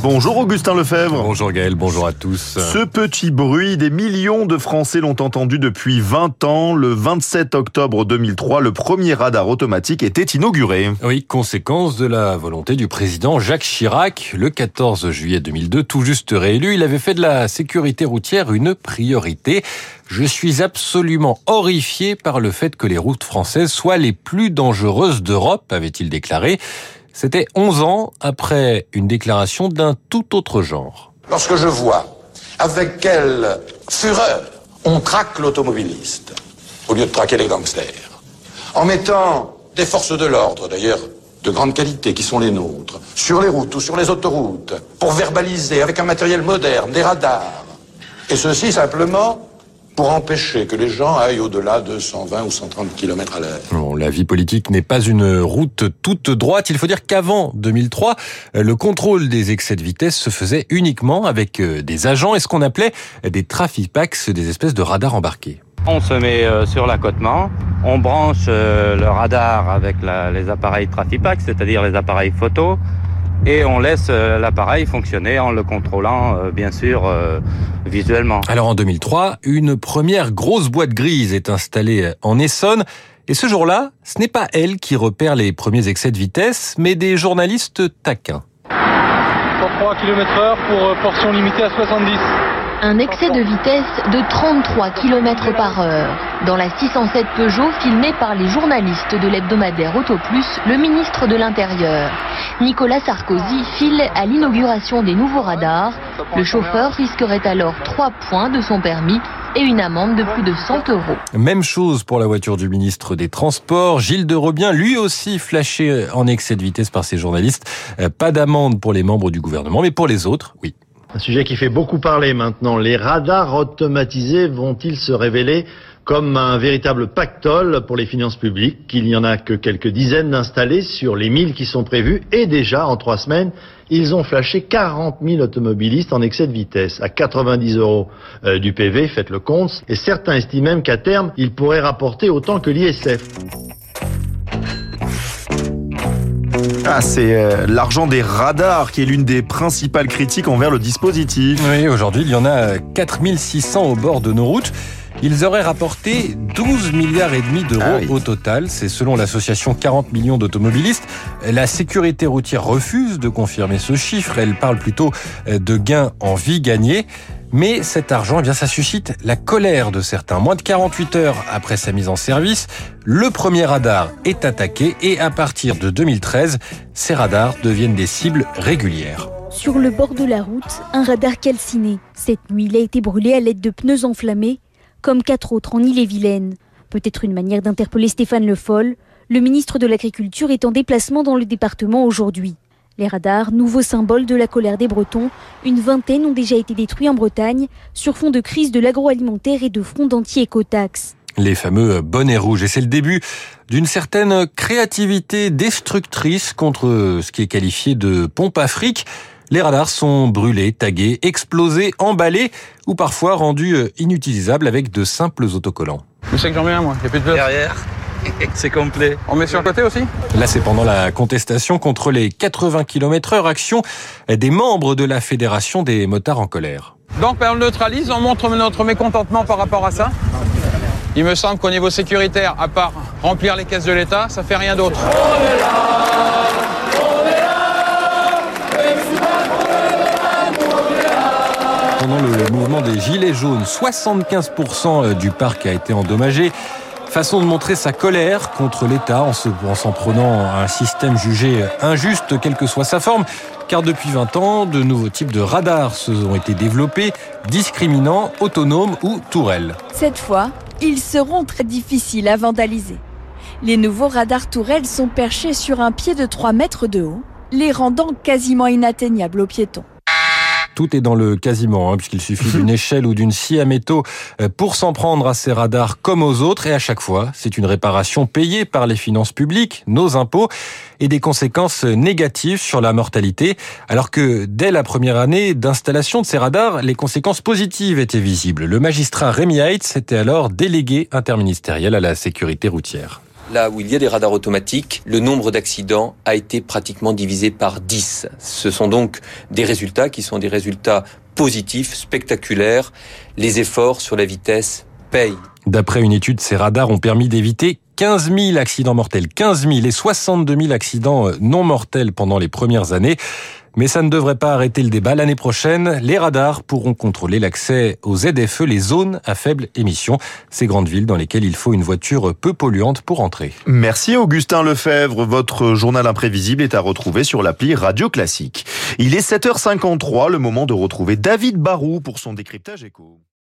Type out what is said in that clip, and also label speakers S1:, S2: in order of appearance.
S1: Bonjour Augustin Lefebvre.
S2: Bonjour Gaël, bonjour à tous.
S1: Ce petit bruit, des millions de Français l'ont entendu depuis 20 ans. Le 27 octobre 2003, le premier radar automatique était inauguré.
S2: Oui, conséquence de la volonté du président Jacques Chirac. Le 14 juillet 2002, tout juste réélu, il avait fait de la sécurité routière une priorité. Je suis absolument horrifié par le fait que les routes françaises soient les plus dangereuses d'Europe, avait-il déclaré. C'était 11 ans après une déclaration d'un tout autre genre.
S3: Lorsque je vois avec quelle fureur on traque l'automobiliste au lieu de traquer les gangsters, en mettant des forces de l'ordre, d'ailleurs de grande qualité, qui sont les nôtres, sur les routes ou sur les autoroutes, pour verbaliser avec un matériel moderne, des radars, et ceci simplement pour empêcher que les gens aillent au-delà de 120 ou 130 km à l'heure.
S2: Bon, la vie politique n'est pas une route toute droite. Il faut dire qu'avant 2003, le contrôle des excès de vitesse se faisait uniquement avec euh, des agents et ce qu'on appelait des trafipax, des espèces de radars embarqués.
S4: On se met euh, sur l'accotement, on branche euh, le radar avec la, les appareils Trafipax, c'est-à-dire les appareils photo, et on laisse l'appareil fonctionner en le contrôlant, bien sûr, visuellement.
S2: Alors en 2003, une première grosse boîte grise est installée en Essonne. Et ce jour-là, ce n'est pas elle qui repère les premiers excès de vitesse, mais des journalistes taquins.
S5: 103 km heure pour portion limitée à 70.
S6: Un excès de vitesse de 33 km par heure. Dans la 607 Peugeot filmée par les journalistes de l'hebdomadaire Autoplus, le ministre de l'Intérieur. Nicolas Sarkozy file à l'inauguration des nouveaux radars. Le chauffeur risquerait alors 3 points de son permis et une amende de plus de 100 euros.
S2: Même chose pour la voiture du ministre des Transports. Gilles de Robien, lui aussi flashé en excès de vitesse par ses journalistes. Pas d'amende pour les membres du gouvernement, mais pour les autres, oui.
S7: Un sujet qui fait beaucoup parler maintenant. Les radars automatisés vont-ils se révéler comme un véritable pactole pour les finances publiques, qu'il n'y en a que quelques dizaines d'installés sur les 1000 qui sont prévus, et déjà, en trois semaines, ils ont flashé 40 000 automobilistes en excès de vitesse, à 90 euros euh, du PV, faites le compte, et certains estiment même qu'à terme, ils pourraient rapporter autant que l'ISF.
S1: Ah, c'est euh, l'argent des radars qui est l'une des principales critiques envers le dispositif.
S2: Oui, aujourd'hui, il y en a 4600 au bord de nos routes. Ils auraient rapporté 12 milliards et demi d'euros
S1: Ah oui.
S2: au total. C'est selon l'association 40 millions d'automobilistes. La sécurité routière refuse de confirmer ce chiffre. Elle parle plutôt de gains en vie gagnée. Mais cet argent, eh bien, ça suscite la colère de certains. Moins de 48 heures après sa mise en service, le premier radar est attaqué et à partir de 2013, ces radars deviennent des cibles régulières.
S8: Sur le bord de la route, un radar calciné. Cette nuit, il a été brûlé à l'aide de pneus enflammés, comme quatre autres en Ille-et-Vilaine. Peut-être une manière d'interpeller Stéphane Le Foll. Le ministre de l'Agriculture est en déplacement dans le département aujourd'hui. Les radars, nouveau symbole de la colère des Bretons, une vingtaine ont déjà été détruits en Bretagne sur fond de crise de l'agroalimentaire et de front d'anti-écotaxe.
S2: Les fameux bonnets rouges. Et c'est le début d'une certaine créativité destructrice contre ce qui est qualifié de pompe afrique. Les radars sont brûlés, tagués, explosés, emballés ou parfois rendus inutilisables avec de simples autocollants.
S5: Je sais que j'en mets un, moi. Il a plus de place.
S4: Derrière, c'est complet.
S5: On met sur le côté aussi?
S2: Là, c'est pendant la contestation contre les 80 km heure action des membres de la Fédération des motards en colère.
S5: Donc, ben, on le neutralise, on montre notre mécontentement par rapport à ça. Il me semble qu'au niveau sécuritaire, à part remplir les caisses de l'État, ça fait rien d'autre.
S2: Pendant le mouvement des Gilets jaunes, 75% du parc a été endommagé. Façon de montrer sa colère contre l'État en se- en s'en prenant à un système jugé injuste, quelle que soit sa forme. Car depuis 20 ans, de nouveaux types de radars se ont été développés, discriminants, autonomes ou tourelles.
S9: Cette fois, ils seront très difficiles à vandaliser. Les nouveaux radars tourelles sont perchés sur un pied de 3 mètres de haut, les rendant quasiment inatteignables aux piétons.
S2: Tout est dans le quasiment, hein, puisqu'il suffit d'une échelle ou d'une scie à métaux euh, pour s'en prendre à ces radars comme aux autres. Et à chaque fois, c'est une réparation payée par les finances publiques, nos impôts, et des conséquences négatives sur la mortalité. Alors que dès la première année d'installation de ces radars, les conséquences positives étaient visibles. Le magistrat Rémi Heitz était alors délégué interministériel à la sécurité routière.
S10: Là où il y a des radars automatiques, le nombre d'accidents a été pratiquement divisé par 10. Ce sont donc des résultats qui sont des résultats positifs, spectaculaires. Les efforts sur la vitesse payent.
S2: D'après une étude, ces radars ont permis d'éviter 15 000 accidents mortels, 15 000 et 62 000 accidents non mortels pendant les premières années. Mais ça ne devrait pas arrêter le débat. L'année prochaine, les radars pourront contrôler l'accès aux ZFE, les zones à faible émission, ces grandes villes dans lesquelles il faut une voiture peu polluante pour entrer.
S1: Merci Augustin Lefebvre. Votre journal imprévisible est à retrouver sur l'appli Radio Classique. Il est 7h53, le moment de retrouver David Barou pour son décryptage éco.